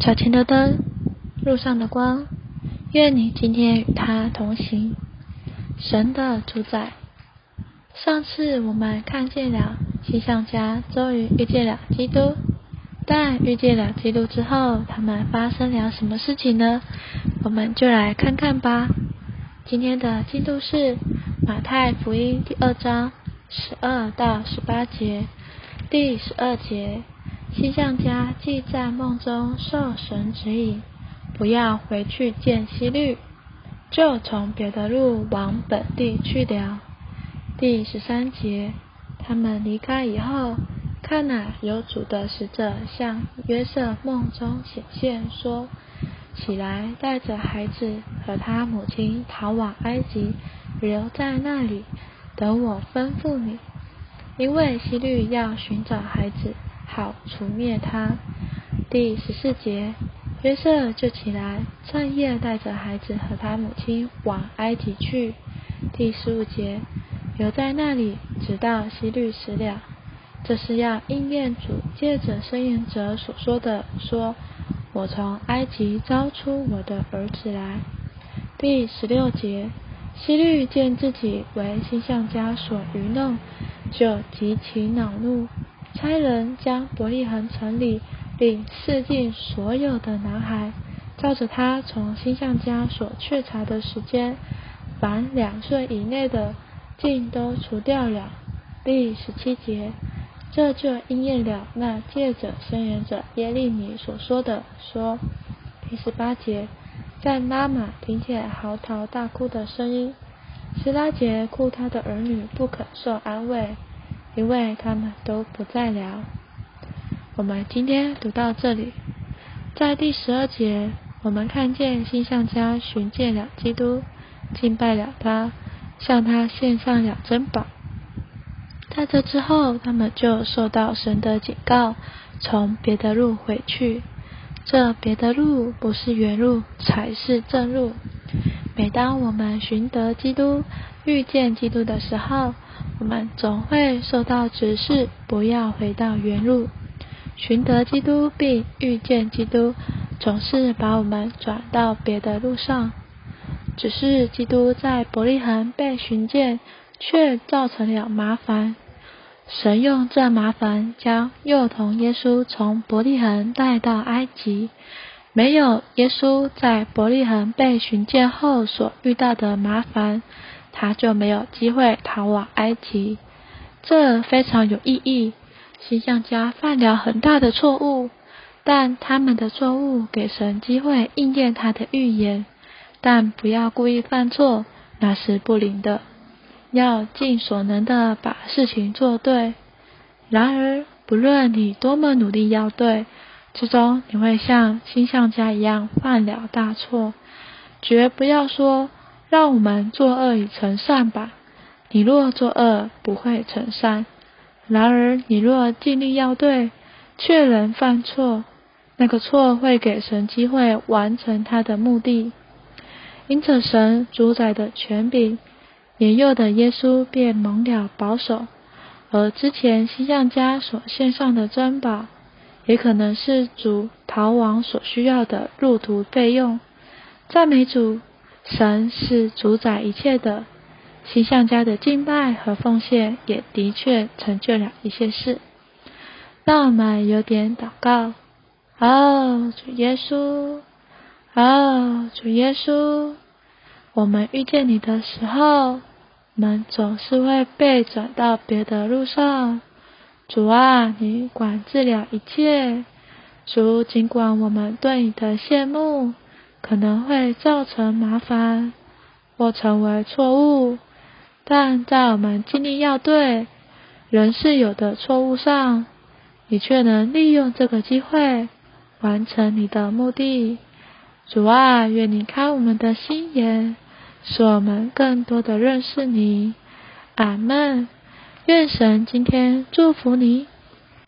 脚前的灯，路上的光。愿你今天与他同行。神的主宰。上次我们看见了星象家终于遇见了基督，但遇见了基督之后，他们发生了什么事情呢？我们就来看看吧。今天的进度是马太福音第二章十二到十八节。第十二节，星象家既在梦中受神指引，不要回去见希律，就从别的路往本地去了。第十三节，他们离开以后，看哪，有主的使者向约瑟梦中显现，说：“起来，带着孩子和他母亲逃往埃及，留在那里，等我吩咐你。因为希律要寻找孩子，好除灭他。”第十四节，约瑟就起来，趁夜带着孩子和他母亲往埃及去。第十五节。留在那里，直到希律死了。这是要应验主借着申言者所说的：“说我从埃及招出我的儿子来。”第十六节，希律见自己为星象家所愚弄，就极其恼怒，差人将伯利恒城里并四境所有的男孩，照着他从星象家所确查的时间，凡两岁以内的。尽都除掉了。第十七节，这就应验了那借着伸言者耶利米所说的说。第十八节，在拉玛听见嚎啕大哭的声音，希拉杰哭他的儿女不肯受安慰，因为他们都不在了。我们今天读到这里，在第十二节，我们看见星象家寻见了基督，敬拜了他。向他献上了珍宝，在这之后，他们就受到神的警告，从别的路回去。这别的路不是原路，才是正路。每当我们寻得基督、遇见基督的时候，我们总会受到指示，不要回到原路。寻得基督并遇见基督，总是把我们转到别的路上。只是基督在伯利恒被寻见，却造成了麻烦。神用这麻烦将幼童耶稣从伯利恒带到埃及。没有耶稣在伯利恒被寻见后所遇到的麻烦，他就没有机会逃往埃及。这非常有意义。形象家犯了很大的错误，但他们的错误给神机会应验他的预言。但不要故意犯错，那是不灵的。要尽所能的把事情做对。然而，不论你多么努力要对，最终你会像星象家一样犯了大错。绝不要说“让我们作恶以成善吧”。你若作恶，不会成善。然而，你若尽力要对，却仍犯错，那个错会给神机会完成他的目的。因此，神主宰的权柄，年幼的耶稣便蒙了保守；而之前星象家所献上的珍宝，也可能是主逃亡所需要的路途费用。赞美主，神是主宰一切的。形象家的敬拜和奉献，也的确成就了一些事。让我们有点祷告。哦，主耶稣。哦，主耶稣，我们遇见你的时候，我们总是会被转到别的路上。主啊，你管治了一切。主，尽管我们对你的羡慕可能会造成麻烦或成为错误，但在我们尽力要对人是有的错误上，你却能利用这个机会完成你的目的。主啊，愿你开我们的心眼，使我们更多的认识你。阿门。愿神今天祝福你。